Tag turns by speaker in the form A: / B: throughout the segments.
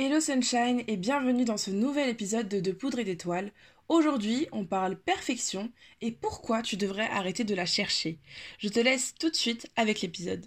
A: Hello Sunshine et bienvenue dans ce nouvel épisode de De Poudre et d'Étoiles. Aujourd'hui, on parle perfection et pourquoi tu devrais arrêter de la chercher. Je te laisse tout de suite avec l'épisode.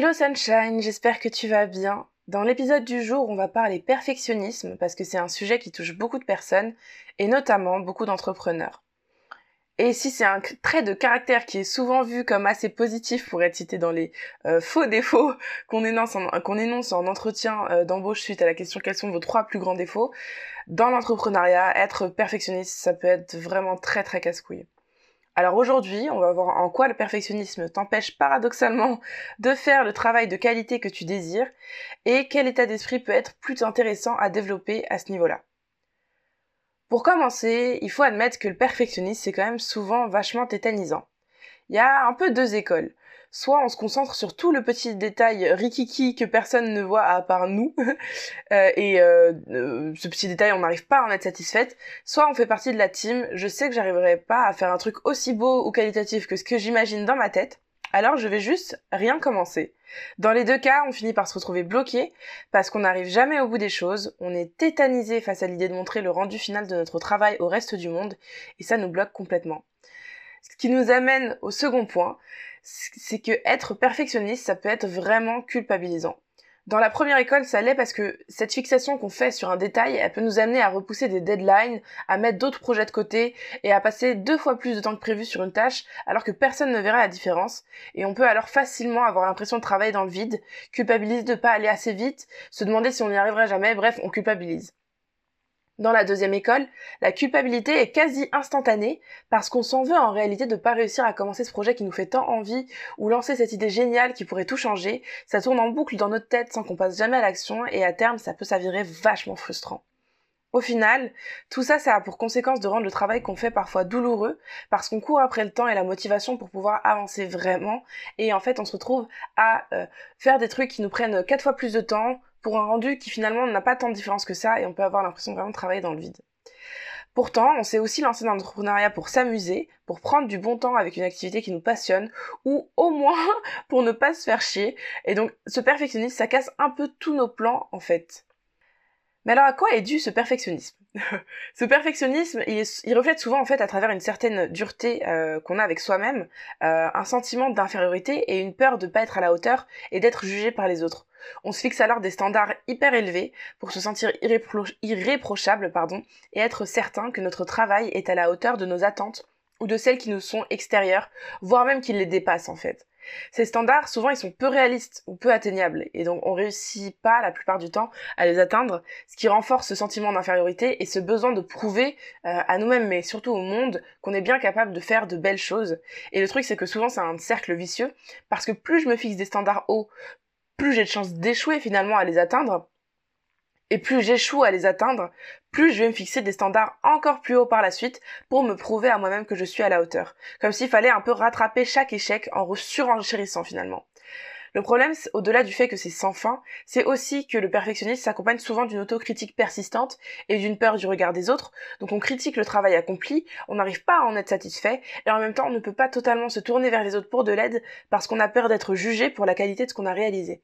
A: Hello Sunshine, j'espère que tu vas bien. Dans l'épisode du jour, on va parler perfectionnisme parce que c'est un sujet qui touche beaucoup de personnes et notamment beaucoup d'entrepreneurs. Et si c'est un trait de caractère qui est souvent vu comme assez positif pour être cité dans les euh, faux défauts qu'on énonce, en, entretien euh, d'embauche suite à la question quels sont vos trois plus grands défauts, dans l'entrepreneuriat, être perfectionniste, ça peut être vraiment très très casse-couille. Alors aujourd'hui, on va voir en quoi le perfectionnisme t'empêche paradoxalement de faire le travail de qualité que tu désires et quel état d'esprit peut être plus intéressant à développer à ce niveau-là. Pour commencer, il faut admettre que le perfectionnisme c'est quand même souvent vachement tétanisant. Il y a un peu deux écoles soit on se concentre sur tout le petit détail rikiki que personne ne voit à part nous, euh, et euh, euh, ce petit détail on n'arrive pas à en être satisfaite, soit on fait partie de la team, je sais que j'arriverai pas à faire un truc aussi beau ou qualitatif que ce que j'imagine dans ma tête, alors je vais juste rien commencer. Dans les deux cas, on finit par se retrouver bloqué parce qu'on n'arrive jamais au bout des choses, on est tétanisé face à l'idée de montrer le rendu final de notre travail au reste du monde et ça nous bloque complètement. Ce qui nous amène au second point, c'est que être perfectionniste, ça peut être vraiment culpabilisant. Dans la première école, ça l'est parce que cette fixation qu'on fait sur un détail, elle peut nous amener à repousser des deadlines, à mettre d'autres projets de côté et à passer deux fois plus de temps que prévu sur une tâche alors que personne ne verra la différence. Et on peut alors facilement avoir l'impression de travailler dans le vide, culpabiliser de pas aller assez vite, se demander si on n'y arriverait jamais, bref, on culpabilise. Dans la deuxième école, la culpabilité est quasi instantanée parce qu'on s'en veut en réalité de pas réussir à commencer ce projet qui nous fait tant envie ou lancer cette idée géniale qui pourrait tout changer. Ça tourne en boucle dans notre tête sans qu'on passe jamais à l'action et à terme ça peut s'avérer vachement frustrant. Au final, tout ça, ça a pour conséquence de rendre le travail qu'on fait parfois douloureux, parce qu'on court après le temps et la motivation pour pouvoir avancer vraiment, et en fait on se retrouve à euh, faire des trucs qui nous prennent quatre fois plus de temps, pour un rendu qui finalement n'a pas tant de différence que ça et on peut avoir l'impression de vraiment travailler dans le vide. Pourtant, on s'est aussi lancé dans l'entrepreneuriat pour s'amuser, pour prendre du bon temps avec une activité qui nous passionne, ou au moins pour ne pas se faire chier. Et donc, ce perfectionnisme, ça casse un peu tous nos plans, en fait. Mais alors, à quoi est dû ce perfectionnisme Ce perfectionnisme, il, reflète souvent, en fait, à travers une certaine dureté euh, qu'on a avec soi-même, euh, un sentiment d'infériorité et une peur de ne pas être à la hauteur et d'être jugé par les autres. On se fixe alors des standards hyper élevés pour se sentir irréprochable pardon, et être certain que notre travail est à la hauteur de nos attentes ou de celles qui nous sont extérieures, voire même qu'ils les dépassent en fait. Ces standards, souvent, ils sont peu réalistes ou peu atteignables, et donc on réussit pas la plupart du temps à les atteindre, ce qui renforce ce sentiment d'infériorité et ce besoin de prouver euh, à nous-mêmes, mais surtout au monde, qu'on est bien capable de faire de belles choses. Et le truc, c'est que souvent, c'est un cercle vicieux, parce que plus je me fixe des standards hauts, plus j'ai de chances d'échouer finalement à les atteindre. Et plus j'échoue à les atteindre, plus je vais me fixer des standards encore plus hauts par la suite pour me prouver à moi-même que je suis à la hauteur. Comme s'il fallait un peu rattraper chaque échec en surenchérissant finalement. Le problème, au-delà du fait que c'est sans fin, c'est aussi que le perfectionnisme s'accompagne souvent d'une autocritique persistante et d'une peur du regard des autres. Donc on critique le travail accompli, on n'arrive pas à en être satisfait, et en même temps on ne peut pas totalement se tourner vers les autres pour de l'aide parce qu'on a peur d'être jugé pour la qualité de ce qu'on a réalisé.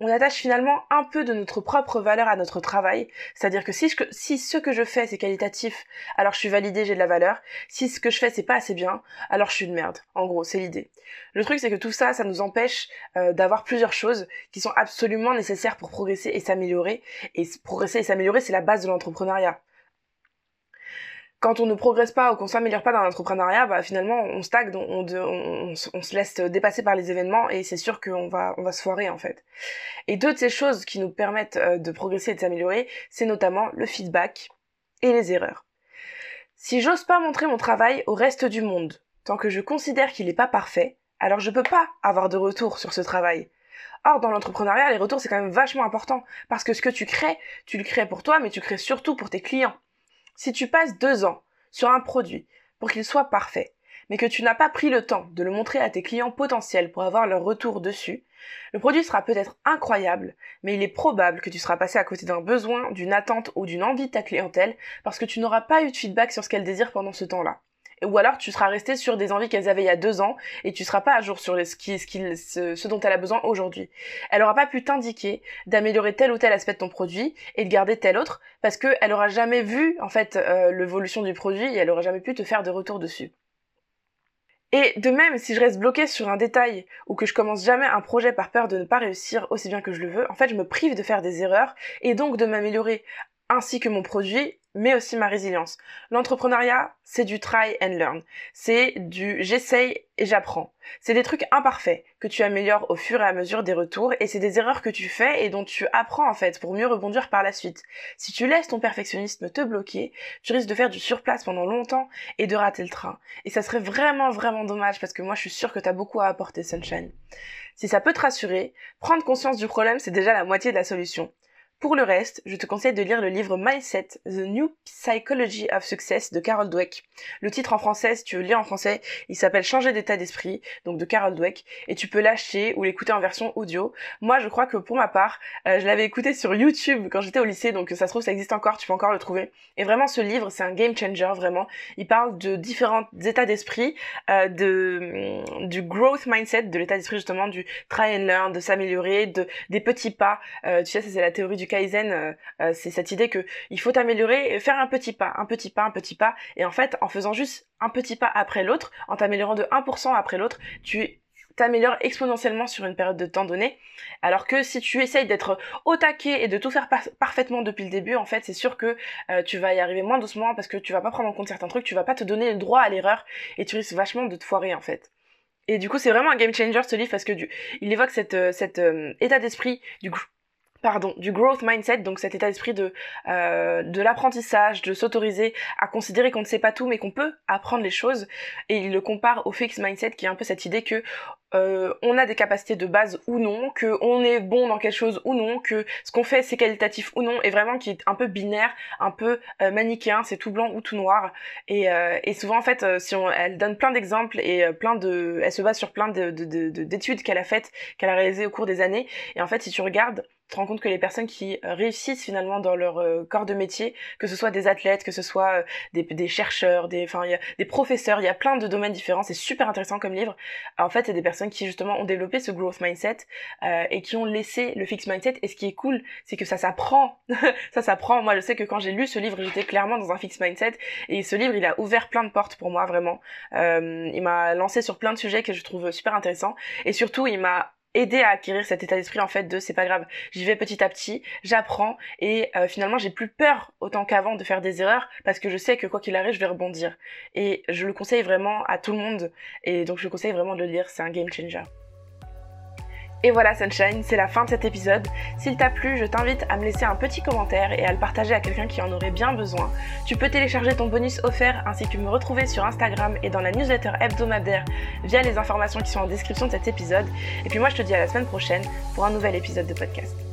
A: On attache finalement un peu de notre propre valeur à notre travail. C'est-à-dire que si, ce que je fais c'est qualitatif, alors je suis validé, j'ai de la valeur. Si ce que je fais c'est pas assez bien, alors je suis une merde. En gros, c'est l'idée. Le truc c'est que tout ça, ça nous empêche euh, d'avoir plusieurs choses qui sont absolument nécessaires pour progresser et s'améliorer. Et progresser et s'améliorer, c'est la base de l'entrepreneuriat quand on ne progresse pas ou qu'on s'améliore pas dans l'entrepreneuriat, bah finalement on stagne, on, on, se laisse dépasser par les événements et c'est sûr qu'on va on va se foirer en fait. Et deux de ces choses qui nous permettent euh, de progresser et de s'améliorer, c'est notamment le feedback et les erreurs. Si j'ose pas montrer mon travail au reste du monde, tant que je considère qu'il n'est pas parfait, alors je peux pas avoir de retour sur ce travail. Or, dans l'entrepreneuriat, les retours, c'est quand même vachement important. Parce que ce que tu crées, tu le crées pour toi, mais tu crées surtout pour tes clients. Si tu passes deux ans sur un produit pour qu'il soit parfait, mais que tu n'as pas pris le temps de le montrer à tes clients potentiels pour avoir leur retour dessus, le produit sera peut-être incroyable, mais il est probable que tu seras passé à côté d'un besoin, d'une attente ou d'une envie de ta clientèle parce que tu n'auras pas eu de feedback sur ce qu'elle désire pendant ce temps-là ou alors tu seras resté sur des envies qu'elles avaient il y a deux ans et tu seras pas à jour sur ce, ce, dont elle a besoin aujourd'hui. Elle aura pas pu t'indiquer d'améliorer tel ou tel aspect de ton produit et de garder tel autre parce qu'elle aura jamais vu en fait euh, l'évolution du produit et elle aura jamais pu te faire de retour dessus. Et de même, si je reste bloqué sur un détail ou que je commence jamais un projet par peur de ne pas réussir aussi bien que je le veux, en fait, je me prive de faire des erreurs et donc de m'améliorer ainsi que mon produit mais aussi ma résilience. L'entrepreneuriat, c'est du try and learn. C'est du j'essaye et j'apprends. C'est des trucs imparfaits que tu améliores au fur et à mesure des retours et c'est des erreurs que tu fais et dont tu apprends en fait pour mieux rebondir par la suite. Si tu laisses ton perfectionnisme te bloquer, tu risques de faire du surplace pendant longtemps et de rater le train. Et ça serait vraiment vraiment dommage parce que moi je suis sûre que t'as beaucoup à apporter Sunshine. Si ça peut te rassurer, prendre conscience du problème c'est déjà la moitié de la solution. Pour le reste, je te conseille de lire le livre Mindset, The New Psychology of Success de Carol Dweck. Le titre en français, si tu veux le lire en français, il s'appelle Changer d'état d'esprit, donc de Carol Dweck, et tu peux l'acheter ou l'écouter en version audio. Moi, je crois que pour ma part, euh, je l'avais écouté sur YouTube quand j'étais au lycée, donc ça se trouve ça existe encore, tu peux encore le trouver. Et vraiment, ce livre, c'est un game changer, vraiment. Il parle de différents états d'esprit, euh, de mm, du growth mindset, de l'état d'esprit justement, du try and learn, de s'améliorer, de des petits pas. Euh, tu sais, c'est la théorie du Kaizen, euh, euh, c'est cette idée que il faut t'améliorer, faire un petit pas, un petit pas, un petit pas, et en fait, en faisant juste un petit pas après l'autre, en t'améliorant de 1% après l'autre, tu t'améliores exponentiellement sur une période de temps donnée. Alors que si tu essayes d'être au taquet et de tout faire parfaitement depuis le début, en fait, c'est sûr que euh, tu vas y arriver moins doucement parce que tu vas pas prendre en compte certains trucs, tu vas pas te donner le droit à l'erreur et tu risques vachement de te foirer en fait. Et du coup, c'est vraiment un game changer ce livre parce que il évoque cette, cet état d'esprit du coup pardon, du growth mindset, donc cet état d'esprit de, euh, de l'apprentissage, de s'autoriser à considérer qu'on ne sait pas tout, mais qu'on peut apprendre les choses. Et il le compare au fixed mindset, qui est un peu cette idée que euh, on a des capacités de base ou non, que on est bon dans quelque chose ou non, que ce qu'on fait c'est qualitatif ou non, et vraiment qui est un peu binaire, un peu euh, manichéen, c'est tout blanc ou tout noir. Et, et souvent en fait, si on, elle donne plein d'exemples et plein de, elle se base sur plein de, d'études qu'elle a faites, qu'elle a réalisées au cours des années. Et en fait, si tu regardes te rends compte que les personnes qui réussissent finalement dans leur corps de métier, que ce soit des athlètes, que ce soit des, des chercheurs, des, enfin, des professeurs, il y a plein de domaines différents, c'est super intéressant comme livre. En fait, c'est des personnes qui justement ont développé ce growth mindset euh, et qui ont laissé le fixed mindset. Et ce qui est cool, c'est que ça s'apprend. ça s'apprend. Moi, je sais que quand j'ai lu ce livre, j'étais clairement dans un fixed mindset. Et ce livre, il a ouvert plein de portes pour moi, vraiment. Euh, il m'a lancé sur plein de sujets que je trouve super intéressants. Et surtout, il m'a aider à acquérir cet état d'esprit en fait de c'est pas grave, j'y vais petit à petit, j'apprends et euh, finalement j'ai plus peur autant qu'avant de faire des erreurs parce que je sais que quoi qu'il arrive je vais rebondir et je le conseille vraiment à tout le monde et donc je conseille vraiment de le lire, c'est un game changer. Et voilà Sunshine, c'est la fin de cet épisode. S'il t'a plu, je t'invite à me laisser un petit commentaire et à le partager à quelqu'un qui en aurait bien besoin. Tu peux télécharger ton bonus offert ainsi que me retrouver sur Instagram et dans la newsletter hebdomadaire via les informations qui sont en description de cet épisode. Et puis moi je te dis à la semaine prochaine pour un nouvel épisode de podcast.